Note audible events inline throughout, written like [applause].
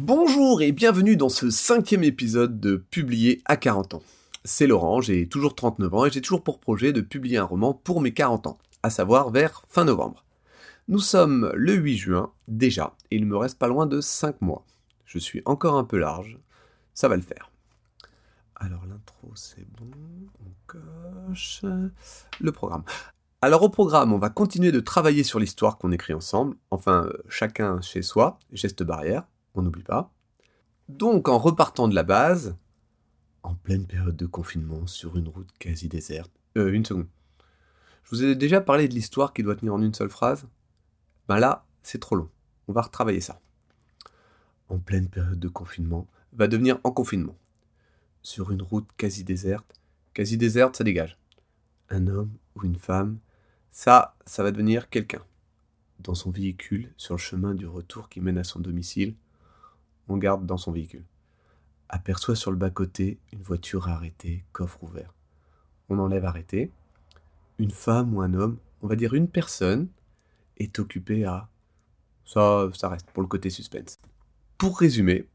Bonjour et bienvenue dans ce cinquième épisode de Publier à 40 ans. C'est Laurent, j'ai toujours 39 ans et j'ai toujours pour projet de publier un roman pour mes 40 ans, à savoir vers fin novembre. Nous sommes le 8 juin déjà et il me reste pas loin de 5 mois. Je suis encore un peu large, ça va le faire. Alors l'intro c'est bon, on coche le programme. Alors au programme, on va continuer de travailler sur l'histoire qu'on écrit ensemble, enfin euh, chacun chez soi, geste barrière, on n'oublie pas. Donc en repartant de la base, en pleine période de confinement, sur une route quasi déserte. Euh, une seconde. Je vous ai déjà parlé de l'histoire qui doit tenir en une seule phrase. Ben là, c'est trop long. On va retravailler ça. En pleine période de confinement, va devenir en confinement. Sur une route quasi déserte. Quasi déserte, ça dégage. Un homme ou une femme ça, ça va devenir quelqu'un. Dans son véhicule, sur le chemin du retour qui mène à son domicile, on garde dans son véhicule. Aperçoit sur le bas-côté une voiture arrêtée, coffre ouvert. On enlève arrêté. Une femme ou un homme, on va dire une personne, est occupée à... Ça, ça reste pour le côté suspense. Pour résumer,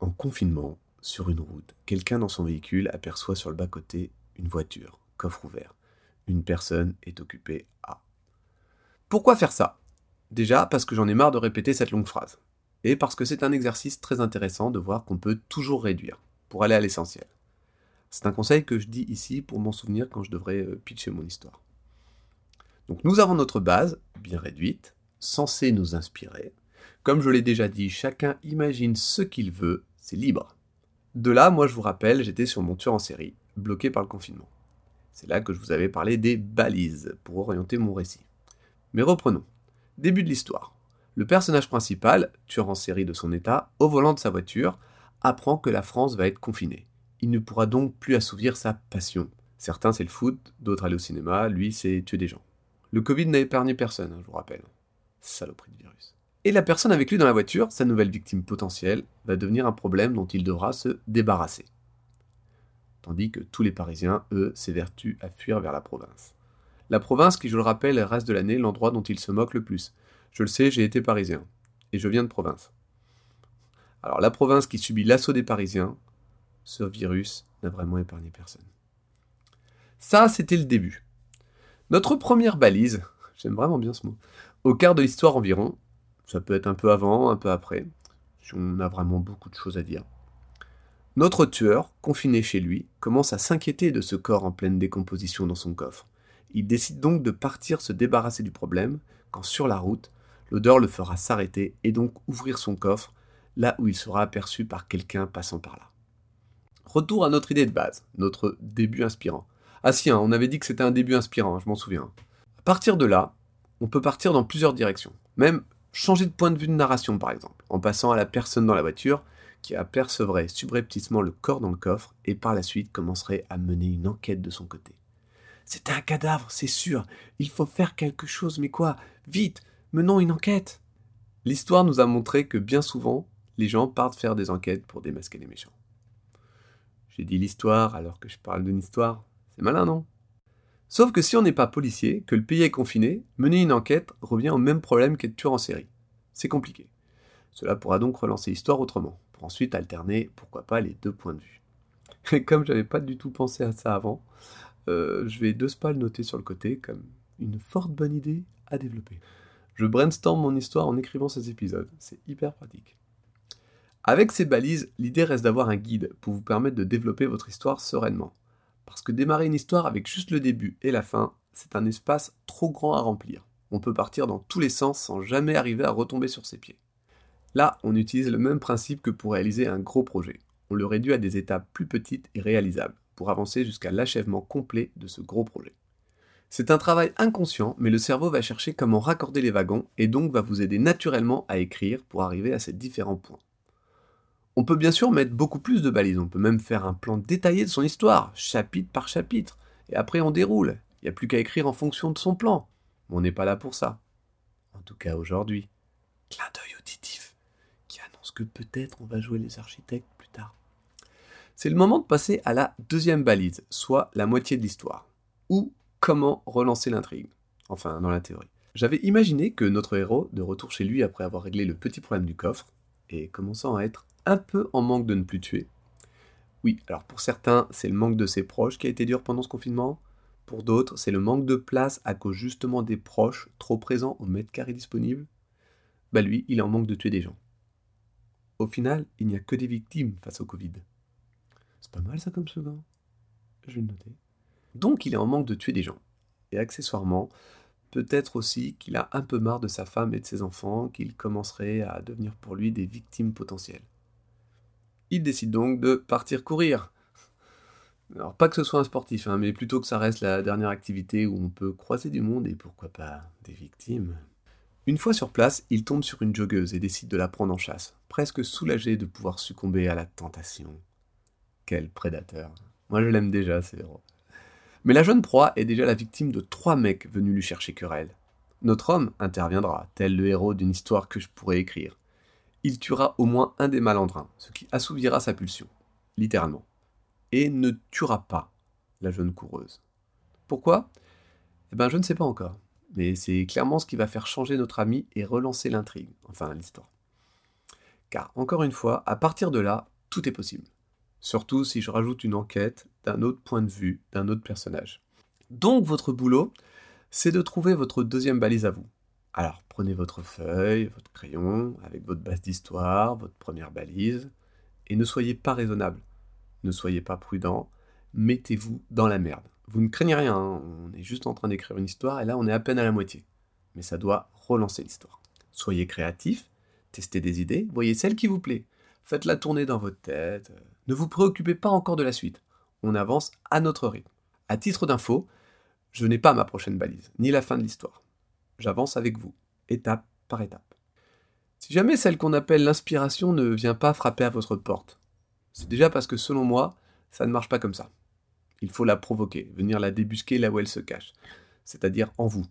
en confinement, sur une route, quelqu'un dans son véhicule aperçoit sur le bas-côté une voiture, coffre ouvert une personne est occupée à. Pourquoi faire ça? Déjà parce que j'en ai marre de répéter cette longue phrase. Et parce que c'est un exercice très intéressant de voir qu'on peut toujours réduire, pour aller à l'essentiel. C'est un conseil que je dis ici pour m'en souvenir quand je devrais euh, pitcher mon histoire. Donc nous avons notre base, bien réduite, censée nous inspirer. Comme je l'ai déjà dit, chacun imagine ce qu'il veut, c'est libre. De là, moi je vous rappelle, j'étais sur mon tueur en série, bloqué par le confinement. C'est là que je vous avais parlé des balises pour orienter mon récit. Mais reprenons. Début de l'histoire. Le personnage principal, tueur en série de son état, au volant de sa voiture, apprend que la France va être confinée. Il ne pourra donc plus assouvir sa passion. Certains c'est le foot, d'autres aller au cinéma, lui c'est tuer des gens. Le Covid n'a épargné personne, hein, je vous rappelle. Saloperie de virus. Et la personne avec lui dans la voiture, sa nouvelle victime potentielle, va devenir un problème dont il devra se débarrasser tandis que tous les Parisiens, eux, s'évertuent à fuir vers la province. La province qui, je le rappelle, reste de l'année l'endroit dont ils se moquent le plus. Je le sais, j'ai été parisien, et je viens de province. Alors la province qui subit l'assaut des Parisiens, ce virus n'a vraiment épargné personne. Ça, c'était le début. Notre première balise, [laughs] j'aime vraiment bien ce mot, au quart de l'histoire environ, ça peut être un peu avant, un peu après, si on a vraiment beaucoup de choses à dire. Notre tueur, confiné chez lui, commence à s'inquiéter de ce corps en pleine décomposition dans son coffre. Il décide donc de partir se débarrasser du problème, quand sur la route, l'odeur le fera s'arrêter et donc ouvrir son coffre, là où il sera aperçu par quelqu'un passant par là. Retour à notre idée de base, notre début inspirant. Ah si, hein, on avait dit que c'était un début inspirant, je m'en souviens. À partir de là, on peut partir dans plusieurs directions. Même changer de point de vue de narration par exemple, en passant à la personne dans la voiture qui apercevrait subrepticement le corps dans le coffre et par la suite commencerait à mener une enquête de son côté. C'est un cadavre, c'est sûr. Il faut faire quelque chose, mais quoi? Vite Menons une enquête L'histoire nous a montré que bien souvent, les gens partent faire des enquêtes pour démasquer les méchants. J'ai dit l'histoire alors que je parle d'une histoire. C'est malin, non? Sauf que si on n'est pas policier, que le pays est confiné, mener une enquête revient au même problème qu'être tueur en série. C'est compliqué. Cela pourra donc relancer l'histoire autrement ensuite alterner, pourquoi pas, les deux points de vue. Et [laughs] comme j'avais pas du tout pensé à ça avant, euh, je vais deux pas le noter sur le côté comme une forte bonne idée à développer. Je brainstorm mon histoire en écrivant ces épisodes, c'est hyper pratique. Avec ces balises, l'idée reste d'avoir un guide pour vous permettre de développer votre histoire sereinement. Parce que démarrer une histoire avec juste le début et la fin, c'est un espace trop grand à remplir. On peut partir dans tous les sens sans jamais arriver à retomber sur ses pieds. Là, on utilise le même principe que pour réaliser un gros projet. On le réduit à des étapes plus petites et réalisables, pour avancer jusqu'à l'achèvement complet de ce gros projet. C'est un travail inconscient, mais le cerveau va chercher comment raccorder les wagons et donc va vous aider naturellement à écrire pour arriver à ces différents points. On peut bien sûr mettre beaucoup plus de balises, on peut même faire un plan détaillé de son histoire, chapitre par chapitre, et après on déroule. Il n'y a plus qu'à écrire en fonction de son plan. Mais on n'est pas là pour ça. En tout cas aujourd'hui. Que peut-être on va jouer les architectes plus tard. C'est le moment de passer à la deuxième balise, soit la moitié de l'histoire, ou comment relancer l'intrigue, enfin dans la théorie. J'avais imaginé que notre héros, de retour chez lui après avoir réglé le petit problème du coffre, et commençant à être un peu en manque de ne plus tuer. Oui, alors pour certains, c'est le manque de ses proches qui a été dur pendant ce confinement. Pour d'autres, c'est le manque de place à cause justement des proches trop présents au mètre carré disponible. Bah lui, il est en manque de tuer des gens. Au final, il n'y a que des victimes face au Covid. C'est pas mal ça comme slogan. Je vais le noter. Donc il est en manque de tuer des gens. Et accessoirement, peut-être aussi qu'il a un peu marre de sa femme et de ses enfants, qu'il commencerait à devenir pour lui des victimes potentielles. Il décide donc de partir courir. Alors pas que ce soit un sportif, hein, mais plutôt que ça reste la dernière activité où on peut croiser du monde et pourquoi pas des victimes. Une fois sur place, il tombe sur une joggeuse et décide de la prendre en chasse, presque soulagé de pouvoir succomber à la tentation. Quel prédateur. Moi je l'aime déjà, c'est héros. Mais la jeune proie est déjà la victime de trois mecs venus lui chercher querelle. Notre homme interviendra, tel le héros d'une histoire que je pourrais écrire. Il tuera au moins un des malandrins, ce qui assouvira sa pulsion, littéralement. Et ne tuera pas la jeune coureuse. Pourquoi? Eh ben je ne sais pas encore. Mais c'est clairement ce qui va faire changer notre ami et relancer l'intrigue, enfin l'histoire. Car encore une fois, à partir de là, tout est possible. Surtout si je rajoute une enquête d'un autre point de vue, d'un autre personnage. Donc votre boulot, c'est de trouver votre deuxième balise à vous. Alors prenez votre feuille, votre crayon, avec votre base d'histoire, votre première balise, et ne soyez pas raisonnable, ne soyez pas prudent, mettez-vous dans la merde. Vous ne craignez rien, hein. on est juste en train d'écrire une histoire, et là on est à peine à la moitié. Mais ça doit relancer l'histoire. Soyez créatif, testez des idées, voyez celle qui vous plaît, faites-la tourner dans votre tête, ne vous préoccupez pas encore de la suite. On avance à notre rythme. À titre d'info, je n'ai pas ma prochaine balise, ni la fin de l'histoire. J'avance avec vous, étape par étape. Si jamais celle qu'on appelle l'inspiration ne vient pas frapper à votre porte, c'est déjà parce que selon moi, ça ne marche pas comme ça. Il faut la provoquer, venir la débusquer là où elle se cache, c'est-à-dire en vous,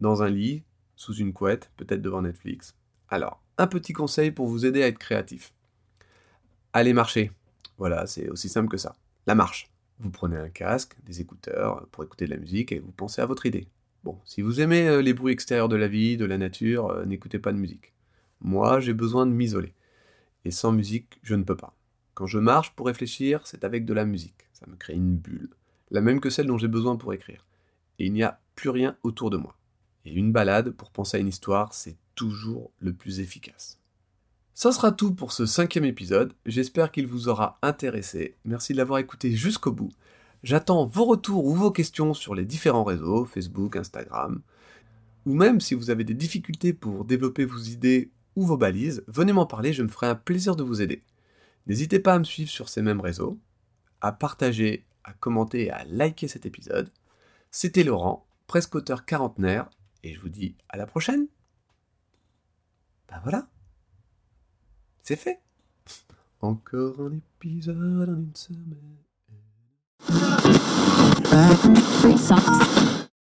dans un lit, sous une couette, peut-être devant Netflix. Alors, un petit conseil pour vous aider à être créatif. Allez marcher, voilà, c'est aussi simple que ça. La marche. Vous prenez un casque, des écouteurs pour écouter de la musique et vous pensez à votre idée. Bon, si vous aimez euh, les bruits extérieurs de la vie, de la nature, euh, n'écoutez pas de musique. Moi, j'ai besoin de m'isoler. Et sans musique, je ne peux pas. Quand je marche pour réfléchir, c'est avec de la musique. Ça me crée une bulle. La même que celle dont j'ai besoin pour écrire. Et il n'y a plus rien autour de moi. Et une balade pour penser à une histoire, c'est toujours le plus efficace. Ça sera tout pour ce cinquième épisode, j'espère qu'il vous aura intéressé, merci de l'avoir écouté jusqu'au bout. J'attends vos retours ou vos questions sur les différents réseaux, Facebook, Instagram, ou même si vous avez des difficultés pour développer vos idées ou vos balises, venez m'en parler, je me ferai un plaisir de vous aider. N'hésitez pas à me suivre sur ces mêmes réseaux, à partager, à commenter et à liker cet épisode. C'était Laurent, presque auteur quarantenaire, et je vous dis à la prochaine. Ben voilà. C'est fait. Encore un épisode en une semaine.